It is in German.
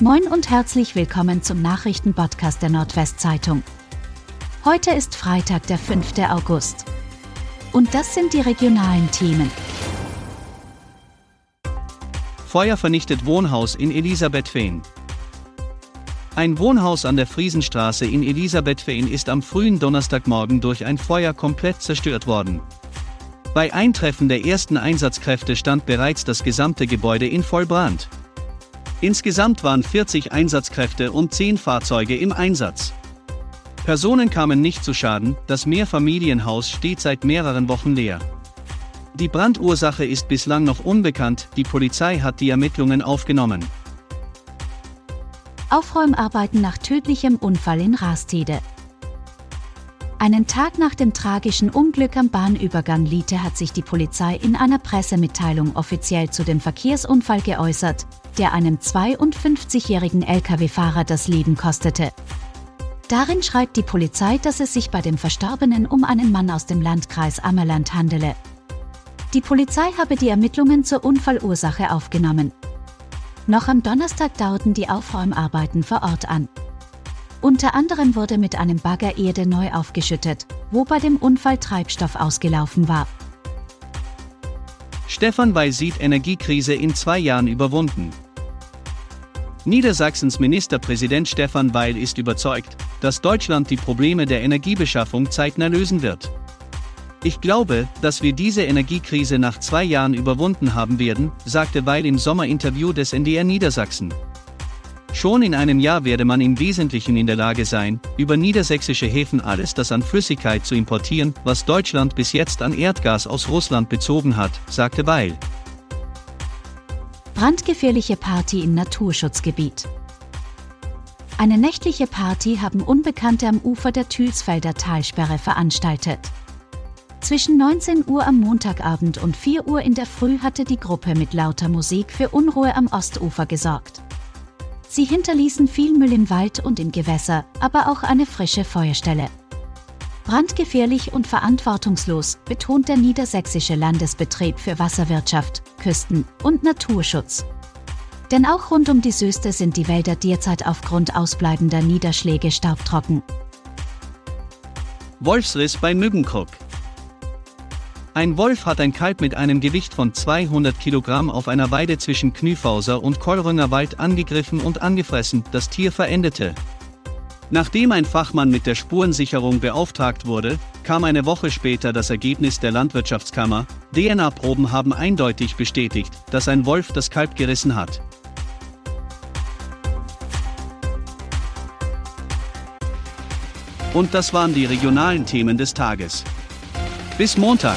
Moin und herzlich willkommen zum Nachrichtenpodcast der Nordwestzeitung. Heute ist Freitag, der 5. August. Und das sind die regionalen Themen. Feuer vernichtet Wohnhaus in Elisabethfehn. Ein Wohnhaus an der Friesenstraße in Elisabethfehn ist am frühen Donnerstagmorgen durch ein Feuer komplett zerstört worden. Bei Eintreffen der ersten Einsatzkräfte stand bereits das gesamte Gebäude in Vollbrand. Insgesamt waren 40 Einsatzkräfte und 10 Fahrzeuge im Einsatz. Personen kamen nicht zu Schaden, das Mehrfamilienhaus steht seit mehreren Wochen leer. Die Brandursache ist bislang noch unbekannt, die Polizei hat die Ermittlungen aufgenommen. Aufräumarbeiten nach tödlichem Unfall in Rastede. Einen Tag nach dem tragischen Unglück am Bahnübergang Liete hat sich die Polizei in einer Pressemitteilung offiziell zu dem Verkehrsunfall geäußert, der einem 52-jährigen Lkw-Fahrer das Leben kostete. Darin schreibt die Polizei, dass es sich bei dem Verstorbenen um einen Mann aus dem Landkreis Ammerland handele. Die Polizei habe die Ermittlungen zur Unfallursache aufgenommen. Noch am Donnerstag dauerten die Aufräumarbeiten vor Ort an. Unter anderem wurde mit einem Bagger Erde neu aufgeschüttet, wo bei dem Unfall Treibstoff ausgelaufen war. Stefan Weil sieht Energiekrise in zwei Jahren überwunden. Niedersachsens Ministerpräsident Stefan Weil ist überzeugt, dass Deutschland die Probleme der Energiebeschaffung zeitnah lösen wird. Ich glaube, dass wir diese Energiekrise nach zwei Jahren überwunden haben werden, sagte Weil im Sommerinterview des NDR Niedersachsen. Schon in einem Jahr werde man im Wesentlichen in der Lage sein, über niedersächsische Häfen alles das an Flüssigkeit zu importieren, was Deutschland bis jetzt an Erdgas aus Russland bezogen hat, sagte Weil. Brandgefährliche Party im Naturschutzgebiet. Eine nächtliche Party haben Unbekannte am Ufer der Thülsfelder Talsperre veranstaltet. Zwischen 19 Uhr am Montagabend und 4 Uhr in der Früh hatte die Gruppe mit lauter Musik für Unruhe am Ostufer gesorgt. Sie hinterließen viel Müll im Wald und im Gewässer, aber auch eine frische Feuerstelle. Brandgefährlich und verantwortungslos betont der Niedersächsische Landesbetrieb für Wasserwirtschaft, Küsten- und Naturschutz. Denn auch rund um die Söste sind die Wälder derzeit aufgrund ausbleibender Niederschläge staubtrocken. Wolfsriss bei Mückenkrug. Ein Wolf hat ein Kalb mit einem Gewicht von 200 Kilogramm auf einer Weide zwischen Knüfauser und Kollrünger Wald angegriffen und angefressen, das Tier verendete. Nachdem ein Fachmann mit der Spurensicherung beauftragt wurde, kam eine Woche später das Ergebnis der Landwirtschaftskammer, DNA-Proben haben eindeutig bestätigt, dass ein Wolf das Kalb gerissen hat. Und das waren die regionalen Themen des Tages. Bis Montag.